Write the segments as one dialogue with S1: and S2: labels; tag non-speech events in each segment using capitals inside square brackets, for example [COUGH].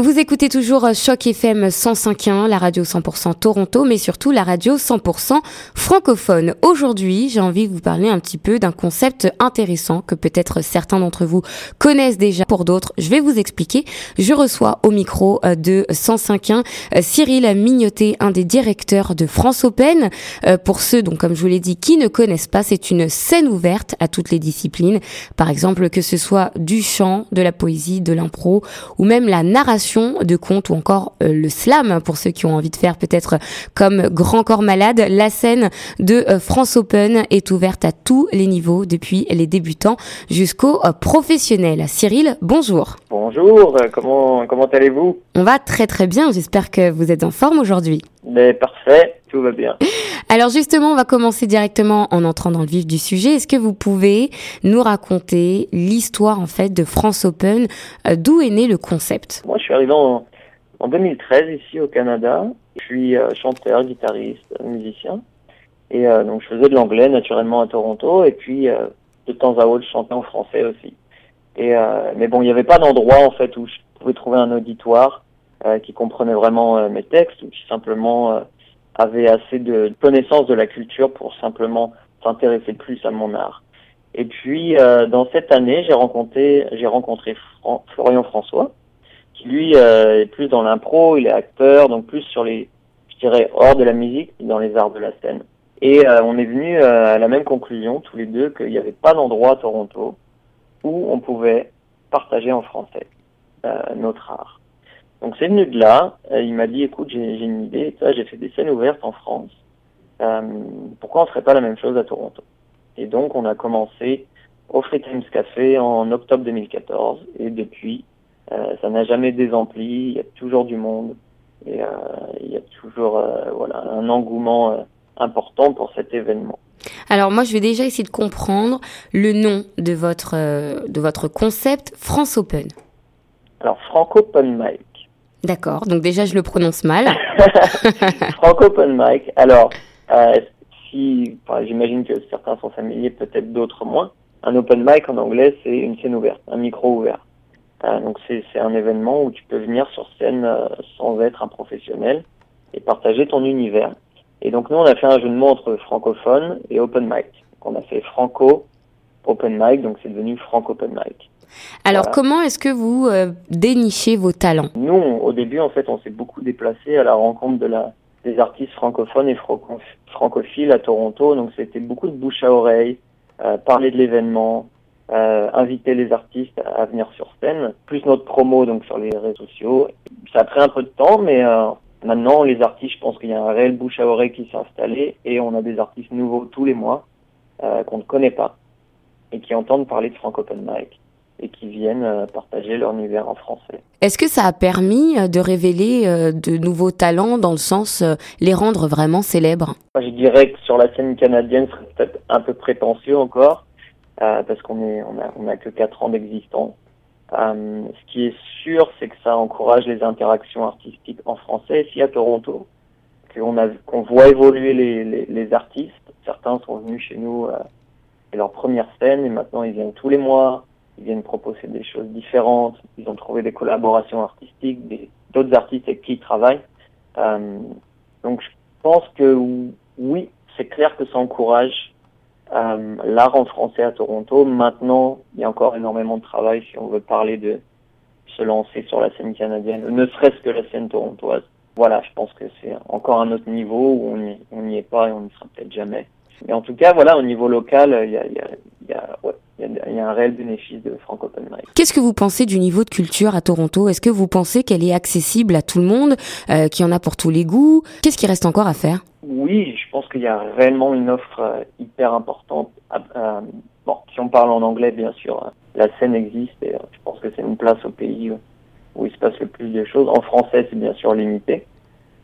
S1: Vous écoutez toujours Choc FM 105.1, la radio 100% Toronto, mais surtout la radio 100% francophone. Aujourd'hui, j'ai envie de vous parler un petit peu d'un concept intéressant que peut-être certains d'entre vous connaissent déjà. Pour d'autres, je vais vous expliquer. Je reçois au micro euh, de 105.1 euh, Cyril Mignotet, un des directeurs de France Open. Euh, pour ceux, donc comme je vous l'ai dit, qui ne connaissent pas, c'est une scène ouverte à toutes les disciplines. Par exemple, que ce soit du chant, de la poésie, de l'impro ou même la narration de contes ou encore euh, le slam pour ceux qui ont envie de faire peut-être comme Grand Corps Malade. La scène de euh, France Open est ouverte à tous les niveaux depuis les débutants jusqu'aux euh, professionnels. Cyril, bonjour.
S2: Bonjour, comment, comment allez-vous?
S1: On va très très bien, j'espère que vous êtes en forme aujourd'hui.
S2: Mais parfait, tout va bien. [LAUGHS]
S1: Alors justement, on va commencer directement en entrant dans le vif du sujet. Est-ce que vous pouvez nous raconter l'histoire en fait de France Open? D'où est né le concept?
S2: Moi, je suis arrivé en, 2013 ici au Canada. Je suis euh, chanteur, guitariste, musicien. Et euh, donc je faisais de l'anglais naturellement à Toronto et puis euh, de temps à autre je chantais en français aussi. Et mais bon, il n'y avait pas d'endroit en fait où je pouvais trouver un auditoire qui comprenait vraiment mes textes ou qui simplement avait assez de connaissances de la culture pour simplement s'intéresser plus à mon art. Et puis euh, dans cette année, j'ai rencontré j'ai rencontré Florian François, qui lui euh, est plus dans l'impro, il est acteur, donc plus sur les je dirais hors de la musique, dans les arts de la scène. Et euh, on est venu à la même conclusion tous les deux qu'il n'y avait pas d'endroit à Toronto où on pouvait partager en français notre art. Donc c'est venu de là. Euh, il m'a dit, écoute, j'ai une idée. J'ai fait des scènes ouvertes en France. Euh, pourquoi on ferait pas la même chose à Toronto? Et donc on a commencé au Free Times Café en octobre 2014. Et depuis, euh, ça n'a jamais désempli. Il y a toujours du monde. Et euh, il y a toujours euh, voilà un engouement euh, important pour cet événement.
S1: Alors moi, je vais déjà essayer de comprendre le nom de votre de votre concept France Open.
S2: Alors Franco Open Mic.
S1: D'accord, donc déjà je le prononce mal.
S2: Franco Open Mic. Alors, euh, si, j'imagine que certains sont familiers, peut-être d'autres moins. Un open mic en anglais, c'est une scène ouverte, un micro ouvert. Euh, donc c'est un événement où tu peux venir sur scène euh, sans être un professionnel et partager ton univers. Et donc nous, on a fait un jeu de mots entre francophone et open mic. Donc, on a fait franco open mic, donc c'est devenu franco open mic.
S1: Alors, comment est-ce que vous euh, dénichez vos talents?
S2: Nous, au début, en fait, on s'est beaucoup déplacé à la rencontre de la, des artistes francophones et francophiles à Toronto. Donc, c'était beaucoup de bouche à oreille, euh, parler de l'événement, euh, inviter les artistes à venir sur scène, plus notre promo donc sur les réseaux sociaux. Ça a pris un peu de temps, mais maintenant, les artistes, je pense qu'il y a un réel bouche à oreille qui s'est installé et on a des artistes nouveaux tous les mois qu'on ne connaît pas et qui entendent parler de Franco Open Mic et qui viennent euh, partager leur univers en français.
S1: Est-ce que ça a permis euh, de révéler euh, de nouveaux talents dans le sens les rendre vraiment célèbres?
S2: Je dirais que sur la scène canadienne, c'est peut-être un peu prétentieux encore parce qu'on est on a on a que quatre ans d'existence. ce qui est sûr, c'est que ça encourage les interactions artistiques en français ici à Toronto, qu'on a qu'on voit évoluer les, les, les, artistes. Certains sont venus chez nous et leur première scène et maintenant ils viennent tous les mois ils viennent proposer des choses différentes, ils ont trouvé des collaborations artistiques, d'autres artistes avec qui ils travaillent. Euh, donc je pense que oui, c'est clair que ça encourage euh, l'art en français à Toronto. Maintenant, il y a encore énormément de travail si on veut parler de se lancer sur la scène canadienne, ne serait-ce que la scène torontoise. Voilà, je pense que c'est encore un autre niveau où on n'y est pas et on n'y sera peut-être jamais. Mais en tout cas, voilà, au niveau local, il y a, il y a, il y a ouais, il y, a un réel bénéfice de Franco Open Mic.
S1: Qu'est-ce que vous pensez du niveau de culture à Toronto? Est-ce que vous pensez qu'elle est accessible à tout le monde, euh, qu'il y en a pour tous les goûts? Qu'est-ce qui reste encore à faire?
S2: Oui, je pense qu'il y a réellement une offre euh, hyper importante. Euh, bon, si on parle en anglais, bien sûr, la scène existe et je pense que c'est une place au pays où il se passe le plus de choses. En français, c'est bien sûr limité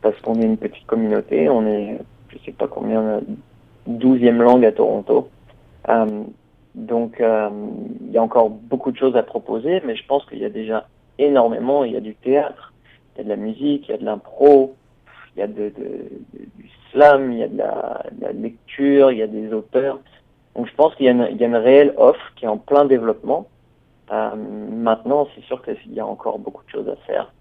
S2: parce qu'on est une petite communauté. On est, je sais pas combien, douzième langue à Toronto. Donc, euh, il y a encore beaucoup de choses à proposer, mais je pense qu'il y a déjà énormément. Il y a du théâtre, il y a de la musique, il y a de l'impro, il y a de, du slam, il y a de la, lecture, il y a des auteurs. Donc, je pense qu'il y, a une réelle offre qui est en plein développement. Euh, maintenant, c'est sûr qu'il y a encore beaucoup de choses à faire.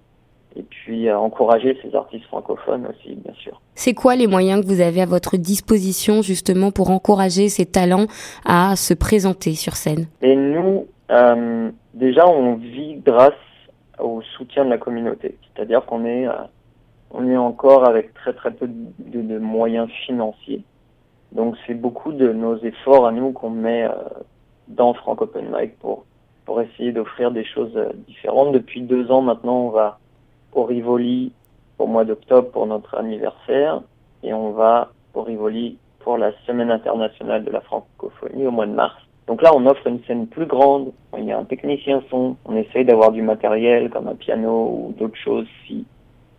S2: Et puis encourager ces artistes francophones aussi, bien sûr.
S1: C'est quoi les moyens que vous avez à votre disposition justement pour encourager ces talents à se présenter sur scène?
S2: Et nous, euh, déjà, on vit grâce au soutien de la communauté, c'est-à-dire qu'on est, on est encore avec très très peu de, de moyens financiers. Donc c'est beaucoup de nos efforts à nous qu'on met dans Frank Open Mic pour pour essayer d'offrir des choses différentes. Depuis deux ans maintenant, on va au Rivoli au mois d'octobre pour notre anniversaire et on va au Rivoli pour la semaine internationale de la francophonie au mois de mars. Donc là, on offre une scène plus grande, il y a un technicien son, on essaye d'avoir du matériel comme un piano ou d'autres choses si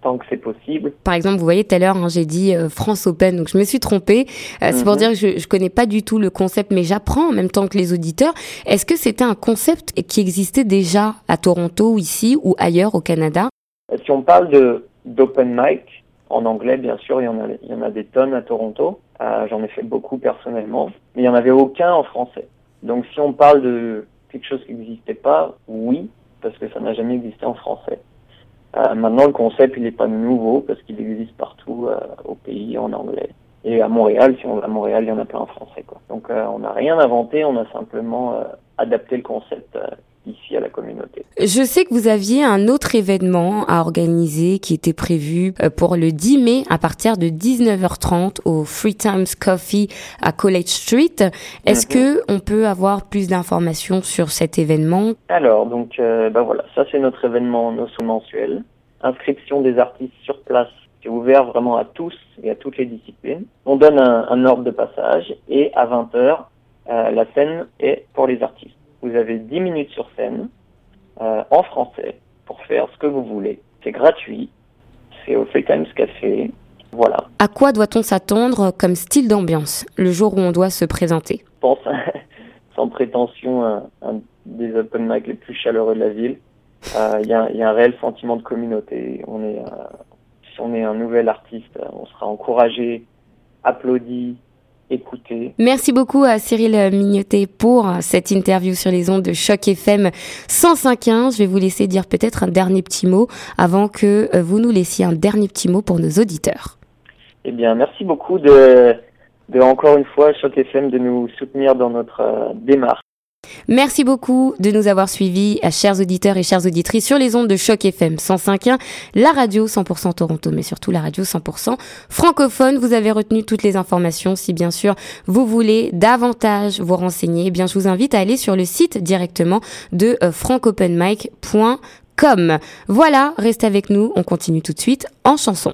S2: tant que c'est possible.
S1: Par exemple, vous voyez tout à l'heure, hein, j'ai dit euh, France Open, donc je me suis trompée. Euh, c'est pour mhm. dire que je, je connais pas du tout le concept, mais j'apprends en même temps que les auditeurs. Est-ce que c'était un concept qui existait déjà à Toronto, ici ou ailleurs au Canada?
S2: Si on parle de d'open mic. En anglais, bien sûr, il y en a, il y en a des tonnes à Toronto. Euh, J'en ai fait beaucoup personnellement, mais il n'y en avait aucun en français. Donc si on parle de quelque chose qui n'existait pas, oui, parce que ça n'a jamais existé en français. Euh, maintenant, le concept, il n'est pas nouveau parce qu'il existe partout euh, au pays en anglais. Et à Montréal, si on à Montréal, il y en a plein en français. Quoi. Donc euh, on n'a rien inventé, on a simplement euh, adapté le concept ici à la communauté.
S1: Je sais que vous aviez un autre événement à organiser qui était prévu euh, pour le 10 mai à partir de 19h30 au Free Times Coffee à College Street. Est-ce mhm. que on peut avoir plus d'informations sur cet événement?
S2: Alors donc euh, ben voilà, ça c'est notre événement mensuel. Inscription des artistes sur place c'est ouvert vraiment à tous et à toutes les disciplines. On donne un, un ordre de passage et à 20h, euh, la scène est pour les artistes. Vous avez 10 minutes sur scène euh, en français pour faire ce que vous voulez. C'est gratuit. C'est au Free Times Café. Voilà.
S1: À quoi doit-on s'attendre comme style d'ambiance le jour où on doit se présenter?
S2: Je pense, [LAUGHS] sans prétention, un, un, des open mic les plus chaleureux de la ville. Euh, il y, a, y, a, un réel sentiment de communauté. On est, euh, si on est un nouvel artiste, on sera encouragé, applaudi, écouter.
S1: Merci beaucoup à Cyril Mignotet pour cette interview sur les ondes de Choc FM 105.1. Je vais vous laisser dire peut-être un dernier petit mot avant que euh, vous nous laissiez un dernier petit mot pour nos auditeurs.
S2: Eh bien, merci beaucoup de, de encore une fois Choc FM de nous soutenir dans notre euh, démarche.
S1: Merci beaucoup de nous avoir suivis, à chers auditeurs et chères auditrices, sur les ondes de Choc FM 105.1, la radio 100% Toronto, mais surtout la radio 100% francophone. Vous avez retenu toutes les informations. Si bien sûr vous voulez davantage vous renseigner, eh bien je vous invite à aller sur le site directement de euh, francopenmic.com. Voilà, restez avec nous, on continue tout de suite en chanson.